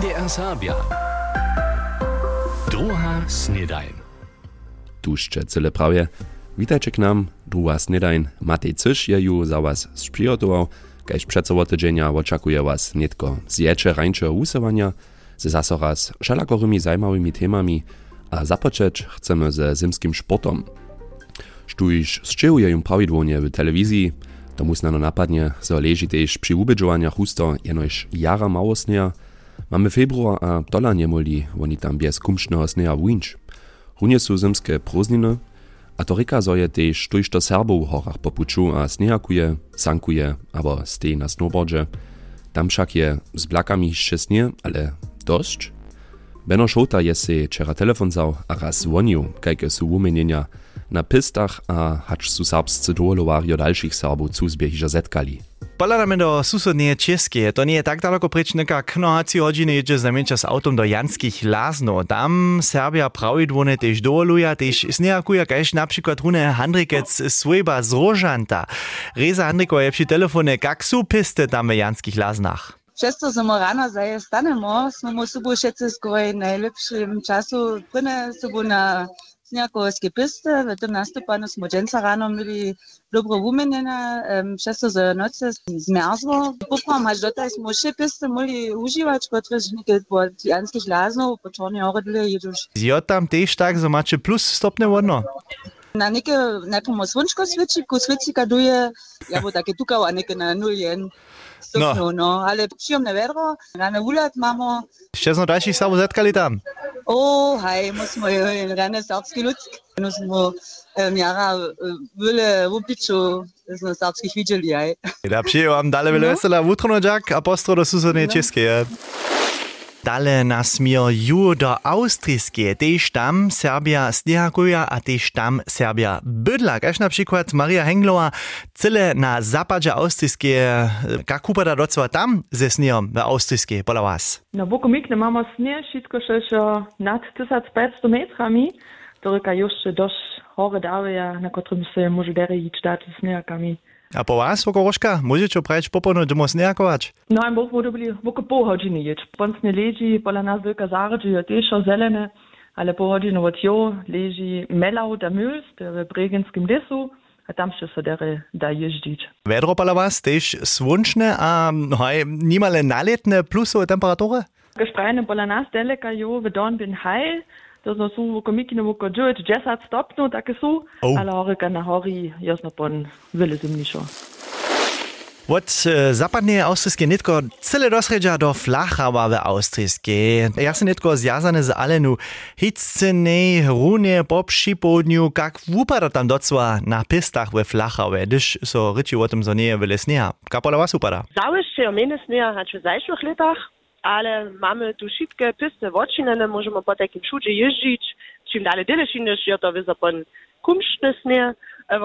NDR Sabia. Druga snedajn. Tużcze cyle prawie. Witajcie k nam, druga snedajn. Matej Cysz je ju za was sprzygotował, kaž przedsowo tydzienia oczekuje was nietko zjecze rańcze usuwania, ze zaso raz szalakorymi zajmałymi temami, a zapoczeć chcemy ze zimskim sportom. Štuž sčełuje jim prawidłonie w telewizji, to musnano napadnie, so leży też przy ubedżowaniach husto jenoś jara mało sneja. Mamy februar, a dola nie moli, oni tam bez kumsznego sneja winč. Runie są zimskie prózdniny, a to reka zoje też tuż to Serbo w horach popuczu a snejakuje, sankuje, abo stej na snowboardzie. Tam však je z blakami jeszcze snie, ale dość. Beno Šota je se čera telefon zał, a raz dzwonił, kajke su umienienia na pistach, a hacz su serbscy doolowarjo dalszych Serbów cuzbiehiże zetkali. Poladamy do susodnie Českie. To nie je tak daleko prečnika, knohaci hodiny jedzie zamienča z autom do Janskich Lázno. Tam Serbia prawidłone też dooluja, też snejakuja, kaž na przykład Rune Handrikec Sweba z Rožanta. Reza Handriko je przy telefonie, jak su piste tam w Janskich Láznach? Przez to, że rano zaje stanemo, smo mu sobą wszyscy skoro najlepszym czasu pryne sobą na Snijako skepiste, v tem nastopanju smo dženca rano imeli dobro umenjene, um, še so za noce zmrzlo. Popam, až dotaj smo še piste mogli uživati, kot veš, nekaj pod janskih laznov, počonje orodile jeduš. Jo tam tež tak za mače plus stopne vrno. Na neke, najprej slunčko sviči, ko svicika duje, ja bo také tukao, a neke na nul jen. Stopno, no. no. Ale przyjemne vedro, rane ulat mamo. Ще smo dalších Serbów zetkali tam. O, hej, musimo jo rane serbski ludzki. No smo um, jara wyle w upiczu z serbskich widzieli, hej. Da przyjęł wam dalej wiele vesela wutrono jak, a postro do susodnie Českie. Dale nas mir ju do Austrijskie, tež tam Serbia snehakuja a tež tam Serbia bydla. Kaž Maria Henglowa cyle na zapadzie Austrijskie, jak kupada docela tam ze snijom w Austrijskie, pola was? No, w Okomikne mamy snie, wszystko jeszcze nad 1500 metrami. To reka jeszcze dość chore dawe, na którym się może derić dać z snejakami. A po vás, Okoroška, možete preč popolno Demosnijakovač? No, in boh bodo bili v pohodžini ječ. Poncne leži, pola nas dojka zarađuju, tešo zelene, ale pohodžino od jo leži Melau da Müls, to je v Bregenskem lesu, a tam še so dere da ježdič. Vedro pola vas, tež svončne, a no, hoj, nimale naletne plusove temperature? Gesprajne pola nas deleka jo v Don bin Heil, to są su komikine woko 9, 10 stopniów, takie su, Oh. ale horika na hori jasno pon wiele zimniejszo. Od e, zapadnie austrijskie nitko cyle dosredźa do Flachawa w austrijskie. Ja sam nitko zjazane z Alenu hitcene runie po przypołudniu, jak wupada tam docła na pistach we Flachawe, gdyż so ryci o tym, że nie wiele snieha. Kapola was upada? Załyszcze o mnie snieha raczej w zeszłych latach, ale mamy tu wszystkie pisty odcinane, możemy po takim szudzie jeździć. Czym dalej dyleśinisz, ja to widzę pan kumszny snie,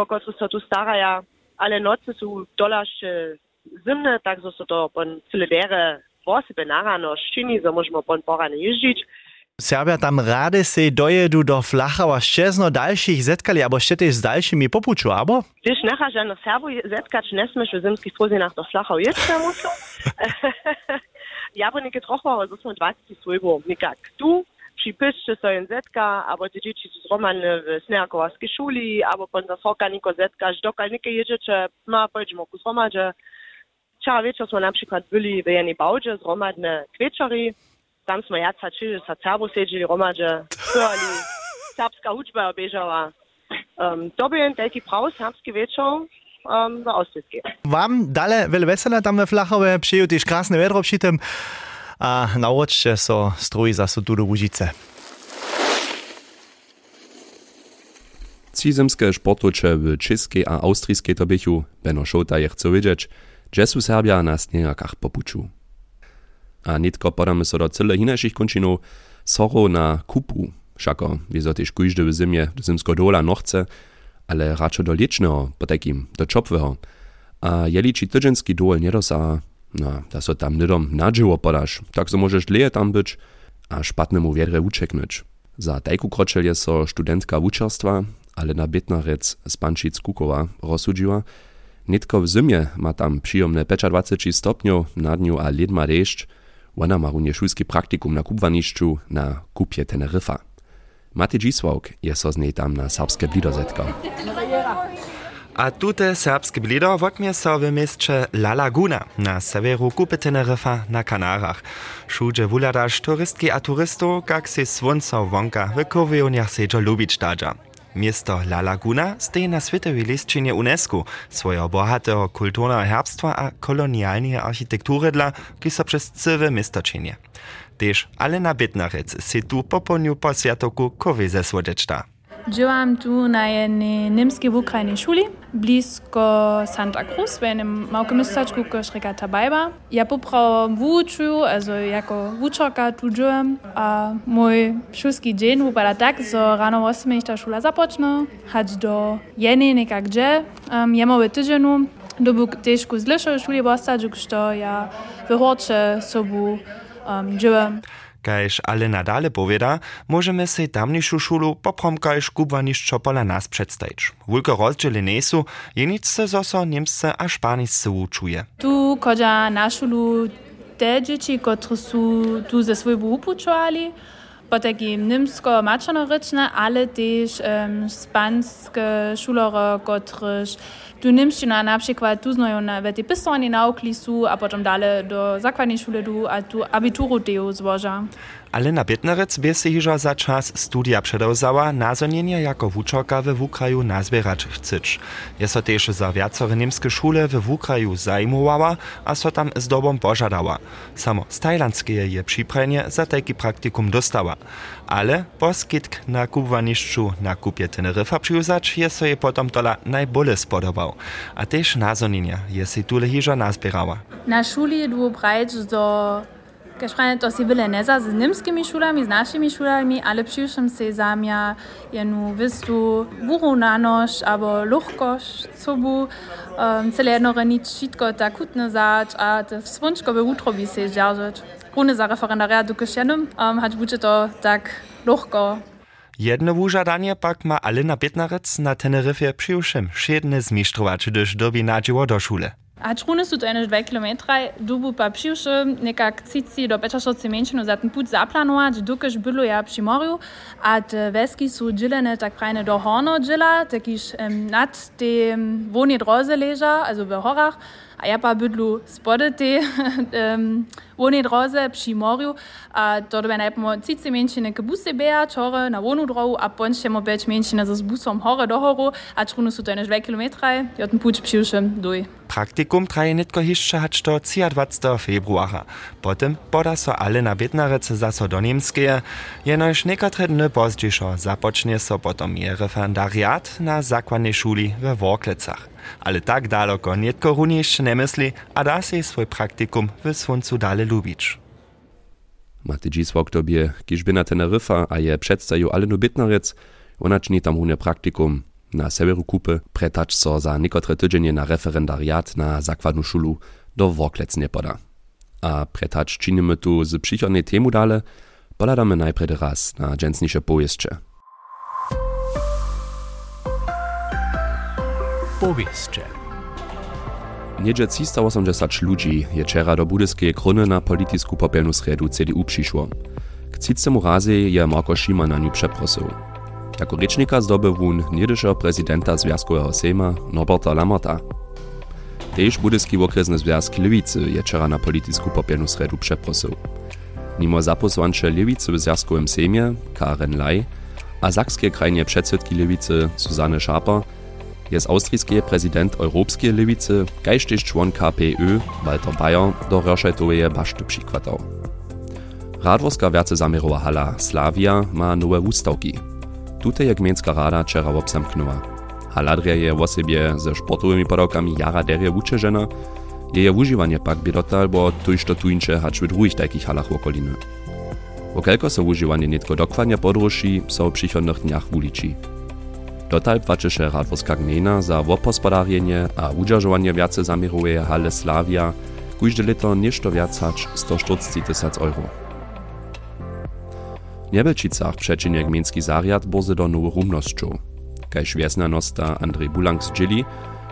kotru so tu staraja, ale nocy są dolaszcze zimne, tak so so to pan cyle dere posypy narano szczyni, so możemy pan porane jeździć. Serbia tam rade se dojedu do Flachawa szczezno dalszych zetkali, albo jeszcze też z dalszymi popuczu, albo? Když nachher žena servo zetkać nesmeš v zimskih pozinah do flachov jeszcze muszę. ja bo nekaj trochę, ale smo 20 svojbo nekak tu. Przypiszcie sobie zetka, albo te dzieci są zromane w sneakowskiej szuli, albo pan za soka niko zetka, dokal niko jedziecie, ma pojedziemy ku zromadzie. Wczoraj wieczór smo na przykład byli w jednej bałdzie zromadne kwieczory. Tam smo ja cačili, sa servo siedzieli romadzie, hörali, serbska hudba obiežała. Um, to był taki prav serbski um. Wam dale wiele wesela tam we Flachawe, przyjął też krasne wedro przy tym, a nauczcie so strój za so tu do Łužice. Ci zimskie sportocze w czeskiej a austrijskiej tobychu Beno Šota je chce wiedzieć, że su Serbia na sniejakach popuczu. A nitko podamy so do cyle hinejszych kończynów soro na kupu, Všako, wieso też kujżdy w zimie do zimsko dola nochce, ale raczej do licznego, po takim, do czopwego. A jeli ci tydzienski dol nie dosa, no, da so tam nidom nadżyło podasz, tak so możesz leje tam być, a szpatnemu wiedre uczeknąć. Za tajku kroczel je so studentka wuczerstwa, ale na bitnarec z Pančic Kukowa rozsudziła, Nitko w zimie ma tam przyjemne 25 stopniów, na dniu a led ma deszcz, Ona ma szulski praktikum na kubwaniszczu na kupie Teneryfa. Mati Dzisławk je so z tam na serbskie blido. A tute serbskie blido wotmie so w La Laguna na severu kupy Teneryfa na Kanarach. Szudże wuladasz turystki a turystów, jak se słońco wonka w kurwioniach sedzo lubić. Miesto La Laguna stoi na światowej liście UNESCO swojego bohatego kulturnego herbstwa a kolonialnej architektury dla, so przez cywe miasto. Też ale na Bitnarec se tu po poniu po światoku kowy zesłodzeczta. Działam tu na jednej niemskiej w Ukrainie szuli, blisko Santa Cruz, w jednym małym miasteczku koło Regata Bajba. Ja poprałam wuczu, also jako wuczorka tu działam, a mój szulski dzień wypada tak, że rano 8 ta szula zapocznie, chodź do jednej nekak gdzie, um, jemowy tydzienu, dobu też ku zlišo šuli postać, što ja wychorcze sobu um, działam. Kaž ale nadale powiada, możemy se tamniejszą szulu popromkajż kubwaniszczo pola nas przedstawić. Wulko rozdzieli nesu, jenice zoso niemsce a szpanisce uczuje. Tu kodja na szulu te dzieci, które są tu ze swojego upuczowali, po takim niemsko-maczonoryczne, ale też um, spanskie szulore, których tu niemština na przykład tu znają na w tej pisowni naukli su, a potem dalej do zakładnej szule du, a tu abituru teo złoża. Ale na Bitnerec by se hižo za czas studia przedawzała nazonienie jako wuczorka we wukraju nazbierać chcycz. Je so też za wiacore niemskie szule we wukraju zajmowała, a so tam z dobą pożadała. Samo z tajlandzkie je przyprenie za taki praktikum dostała. Ale poskitk na kubwaniszczu na kupie Teneryfa przyuzać je so je potom tola najbole spodobał. A też nazonienia je se tule hižo nazbierała. Na szuli du brać do Kaž pravi, to si bile ne za z nemskimi šolami, z našimi šolami, ale przyjšem se zamja jenu vistu vyrovnanosť abo ľahkosť sobu, um, celé jedno reniť všetko tak kutne zač a to svončkové útro by se žaržať. Rune za referendariat dokiaľ jenom, um, hať bude to tak ľahko. Jedno wużadanie pak ma ale na Bitnarec na Teneryfie przyjuszym szedne zmisztrować, gdyż dobi nadziło do szule. A črune su to ene 2 km, dubu pa přiwszy nekak cici do 65 menšinu za ten put zaplanować, dokež bylo ja przy morju, a te veski su džilene tak prajne do horno džila, takiž um, nad tem vonie droze leža, also w horach, a ja pa bydlu spode te vonie droze przy morju, a to dobe najpommo cici menšine ke busy beja, čore na vonu drogu, a pončemo beč menšine z busom hore do horu, a črune su to ene 2 km, ja ten put přiwszy doj. Praktikum traje nitko hišće hać do 23. februara. Potem poda so ale na Bitnarece zaso do Niemskeje, jenož nekatre dny pozdźišo zapocznie so potom je referendariat na zakładnej szuli we Worklecach. Ale tak daleko jeszcze nie myśli, a da się swój praktikum w słońcu dale lubić. Mati Dzisławk tobie, kiż by na Teneryfa, a je przedstawił ale no Bitnarec, ona czyni tam runie praktikum, na severu kupy pretać so za niekotre na referendariat na zakładną szulu do Worklec nie poda. A pretać czynimy tu z przychodnej temu dale, poladamy najpierw raz na dżęsniejsze powieście. Powieście. Niedzie 380 ludzi je wczera do budyskiej krony na polityjską popielną sredu CDU przyszło. K cicemu razie je Marko Šima na niu przeprosił. Jako rečnika zdobył wun niedyszeho prezydenta Związkowego Sejma Norberta Lamarta. Tež budyski okresny związk Lewicy je na polityjską popielną sredu przeprosił. Mimo zaposłancze Lewicy w Związkowym Sejmie, Karen Laj, a sakskie krajnie przedsydki Lewicy Susanne Schaper, jest austrijski prezydent Europejskiej Lewicy, gajsztyż człon KPÖ Walter Bayer do Röszajtoweje baszty przykładał. Radworska wiace zamierowa hala Slavia ma nowe ustawki. Tutaj jak Gmiejska rada wczera obsamknęła. Haladria je w osobie ze sportowymi podałkami jara derie uczeżena, jeje używanie pak by dotal, bo tuż to tuńcze hacz w drugich takich halach okoliny. Okelko so używanie nitko dokładnie podróży so w przychodnych dniach uliczy. Dotal płaczysze Radworska gmina za wopospodarjenie a udźażowanie wiace zamieruje hale Slavia, każde lito wiac hacz 140 tysięcy euro. W Niebelčicach przeczynie gminski zariad bozy do nowu rumnoszczu. Kajż wiesna nosta Andrzej Bulang z Dżili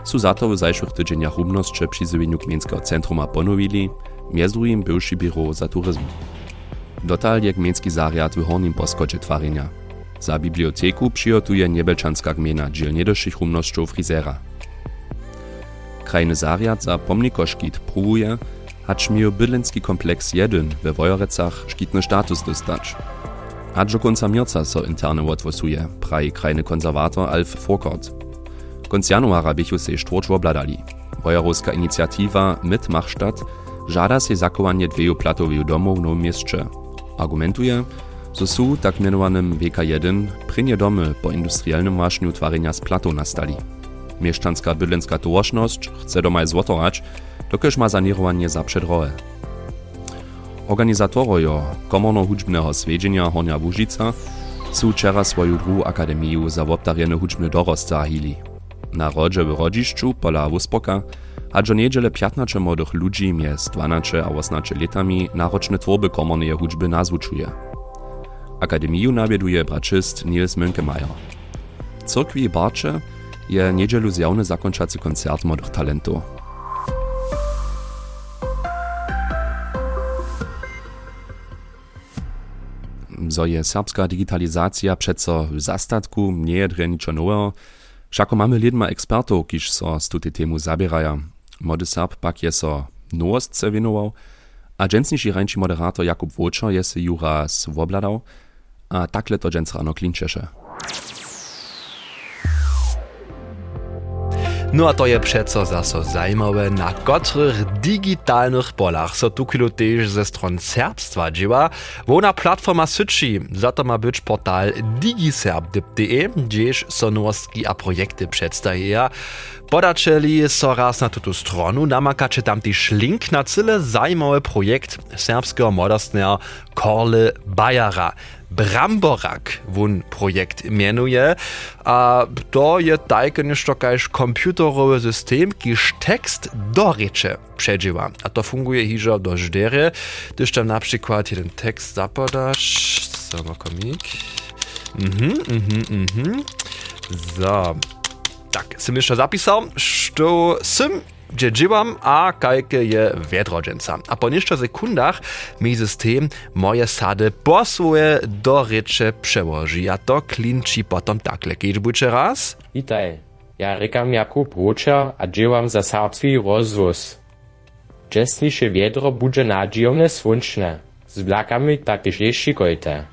su za to w zajszłych tydzieniach rumnoszcze przy zwyniu gminskiego centruma ponowili, między drugim bywszy biuro za turyzm. Dotal je gmiejski zariad w Hornim Poskocie twarenia. Za biblioteku przygotuje niebelczanska gmina dziel niedoszych rumnościów frizera. Krajny zariad za pomnikoszkit próbuje, hacz miał bydlenski kompleks 1 we Wojorecach szkitny status dostać. Aż do końca so interne odwosuje, praji krajny konserwator Alf Furkort. Konc januara bychu se sztwórcz obladali. Wojerowska inicjatywa Mitmachstadt żada se zakowanie dwieju platowych domów w nowym mieście. Argumentuje, że są tak mianowanym WK1 prynie domy po industrialnym waśniu twarzenia z platą nastali. Mieszczanska bydlenska tołożność chce domaj złotorać, dokeż ma zanirowanie za przedrohe. Organizatorojo komorno-hudźbneho swiedzienia Hornia Łužica su wczera swoją drugą akademiju za wobdarjeny hudźbny dorost zahili. Na rodze w rodziszczu pola Wuspoka hadżo niedzielę 15 młodych ludzi między 12 a 18 latami naroczne tworby komornej hudźby nazwuczuje. Akademiju nawieduje braczyst Nils Mönkemeyer. W cyrkwi Barcze je niedzielu zjawny zakończacy koncert młodych talentów. zo je serbska digitalizacja przeco w zastatku nie je dre niczo nowego, všako mamy lidma ekspertów, kiż so z tutej temu zabieraja. Młody Serb pak je so nowostce winował, a dżęsniejszy rańczy moderator Jakub Włoczo je se jura swobladał, a takle to dżęs rano klinčeše. No a to je přeco zaso zajmowe, na kotrych digitalnych polach so tukilo tež ze stron serbstwa dzieła. Wona platforma syči, za to ma być portal digiserb.de, gdzież so nowostki a projekty przedstawia. Podaczeli so raz na tutu stronu, namakacie tam też link projekt serbskiego modostnego Korle Bajara. Bramborak wun projekt mianuje, a to je tajke kaž komputerowy system, kiż tekst do reče przedziła. A to funguje hižo do żdery, gdyż tam na przykład jeden tekst zapadasz, sama komik. Mhm, mhm, mhm. So. Tak, sam jeszcze zapisał, że sym gdzie a kajke je wiedrodżęca. A po nieszczo sekundach mi system moje sady po swoje do recze przełoży, a to klinczy potom takle. Kiedy bucie raz? Witaj, ja rekam Jakub Ročer a dziewam za serbski rozwóz. Czesniejsze wiedro będzie nadziejomne słonczne, z blakami takież jeszcze kojte.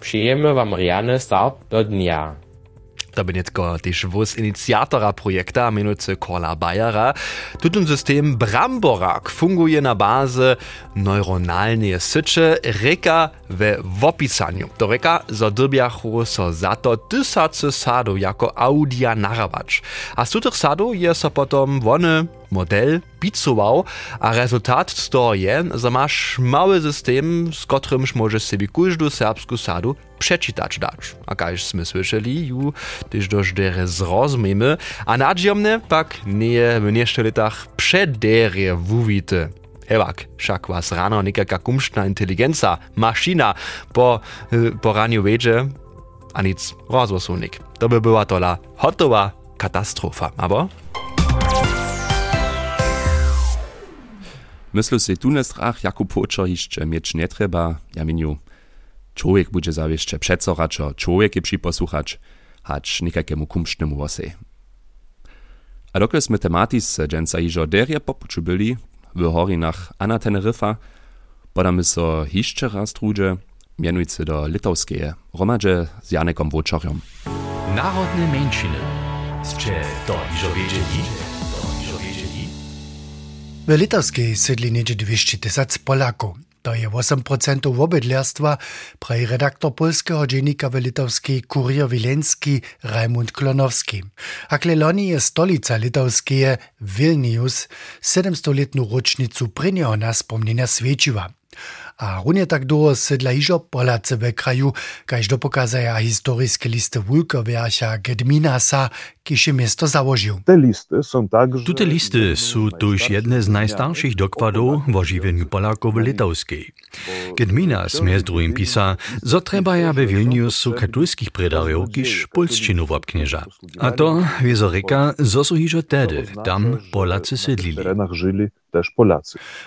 Przyjemy wam riany start do dnia. To by netko też wóz inicjatora projekta, mianujcy Kola Bayera. Tutun system Bramborak funguje na bazie neuronalnej syczy reka we wopisaniu. Do reka zadrbiachu so za to tysace jako audia narawać. A z tych je so potom wony model picował, a rezultat toho je, że masz mały system, z którym możesz sobie każdą serbską sadu przeczytać dać. A każ sme słyszeli, ju też do żdery zrozumiemy, a nadziomne pak nie w nieszczę latach przederie wuwite. Ewak, však was rano nekaka kumštna inteligenca, mašina po, po raniu veđe, a nic rozvosunik. To by była tola hotowa katastrofa, aber Myślę si tu nestrach Jakub Počer jeszcze mieć nie trzeba, ja miniu. Człowiek będzie zawieście przeco raczej człowiek je przyposłuchać, hacz nikakiemu kumsztnemu wosej. A dokle sme tematis dżęca iżo derje popuczu byli, w horinach a na Teneryfa, podamy so jeszcze raz trudzie, mianujcy do litowskie, romadże z Janekom Włoczorom. Narodne mężczyny. Zcze to wiedzieli? W litowskiej sydli niedzie 200 tysac Polaków. To je 8% obydlerstwa, prawi redaktor polskiego dziennika w litowskiej Kurier Wileński Rajmund Klonowski. A Kleloni je stolica litowskie Vilnius 700-letną rocznicę pryniego na wspomnienia świeciła. A runie tak długo sydla iżo Polacy we kraju, kaž dopokazaja historiskie listy Wulkowiasia Gedminasa, kiż miasto założył. Te listy są także... Tute listy są tuż jedne z najstarszych dokładów w ożywieniu Polaków Litowskiej. Gedminas między drugim pisa, że trzeba ja we Wilniusu katolskich predariów, kiż polszczynu obknieża. A to, wiezo reka, zo su hižo tedy, tam Polacy sydlili.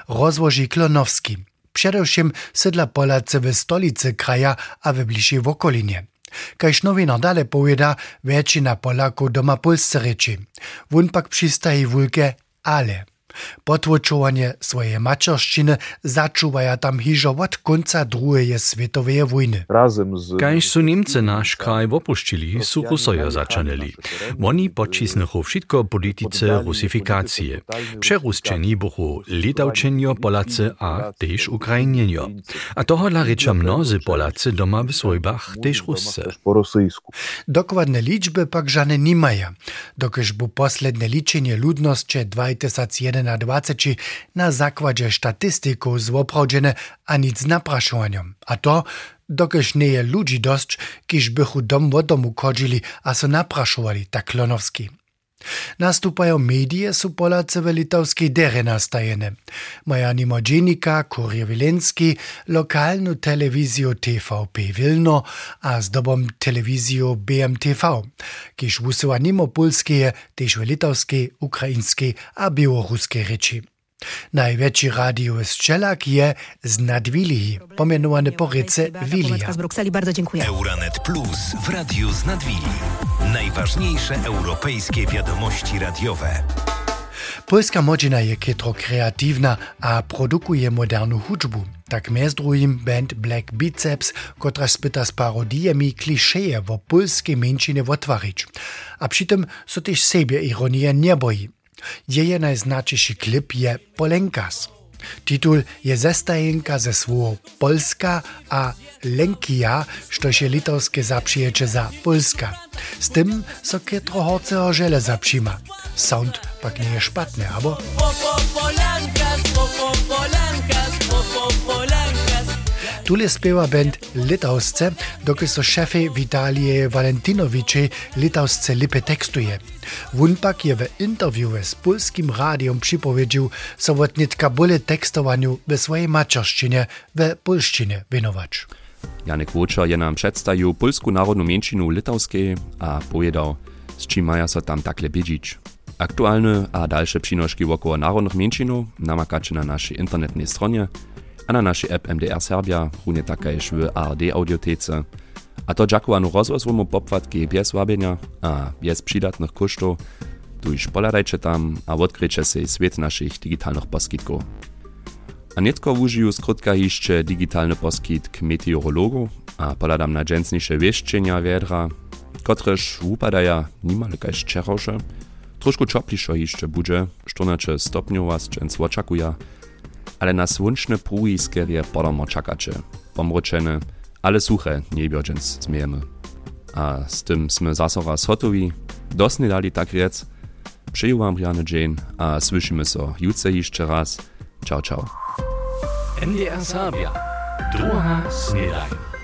Rozłoży Klonowski. Przedewším sydla Polacy w stolicy kraja a w bliższej okolinie. Kaž nowina dale powiada, většina Polaków doma polsce reči. Wun pak přistají wulke ale. Potłučovanie swojej mačerščiny začuvaja tam hižo od konca druhej svetovej wojny. Razem z... Kaž su Niemcy nasz kraj opuścili, su Rusoja zaczynali. Oni pocisnychu wszystko polityce rusifikacije. Przeruszczeni buchu Litaučenio, Polacy a też Ukrainienio. A toho dla reča mnozy Polacy doma w swojbach też Rusce. Dokładne liczby pak żane nimaja, dokiż bu posledne liczenie ludności 2011 na zakładzie statystyków złoprodzene a nic napraszovaniem. A to, dokiż nie je ludzi dość, kiż bychu dom od domu chodzili a so napraszowali, tak Klonowski. Nastupają medije, su Polacy w litowskiej dere nastajene. Maja nimo dziennika Kurier Wileński, lokalną telewizję TVP Wilno, a z dobą telewizją BMTV, kiż usyła nimo polskie, też w litowskiej, ukraińskiej a białorusskiej reči. Największy radio z Czelak je z Nadwili, pomianowany po ryce Wilia. z Brukseli. Bardzo dziękuję. Euranet Plus w Radiu z Nadwili. Najważniejsze europejskie wiadomości radiowe. Polska młodzina je kietro kreatywna, a produkuje modernu hudżbu. Tak między drugim band Black Biceps, która spyta z parodijami kliszerje o polskiej mężczyźnie otwarić. A przy tym so też siebie ironia nie boi. Jeje najznaczniejszy klip je Polenkas. Titul je zestajenka ze słowo Polska a Lenkia, što się litowskie zaprzyjecze za Polska. Z tym so kietro horceho żeleza przyjma. Sound pak nie jest szpatny, abo? Tule spiewa band Litowsce, doky so szefy Witalie Valentinovicze Litowsce lipy tekstuje. Wun pak je w interviewie z polskim radiom przypowiedział, so wot nitka bóle tekstowaniu we swojej maczorszczynie, we polszczynie winować. Janek Łuczer je nam przedstawił polsku narodną mniejszynę litowskiej a powiedział, z czym maja so tam takle biedzić. Aktualne a dalsze przynoszki wokoło narodnych mniejszynów namakacie na naszej internetnej stronie a na naszej app MDR Serbia, runie takajż w ARD audiotece. A to dziakowanu rozrosłemu popłatki bez wabienia a bez przydatnych kosztów, tuż poladajcie tam a odkryjcie się świat naszych digitalnych poskitków. A nietko użyju skrótka jeszcze digitalny poskit k meteorologu, a poladam na dżęsniejsze wieszczenia wiedra, kotreż upadaja niemal kaž čeroše. Trošku czoplišo jeszcze bude, 14 stopniów was dżęs oczakuje, ale na słoneczne półiskie je podomo czakacie. Pomroczene, ale suche niebio dżęs zmiejemy. A z tym sme zase raz hotowi, dosny dali tak riec. Przyjął wam Jane a słyszymy so jutro jeszcze raz. Ciao, ciao. NDR Sabia. Druga Snedajn.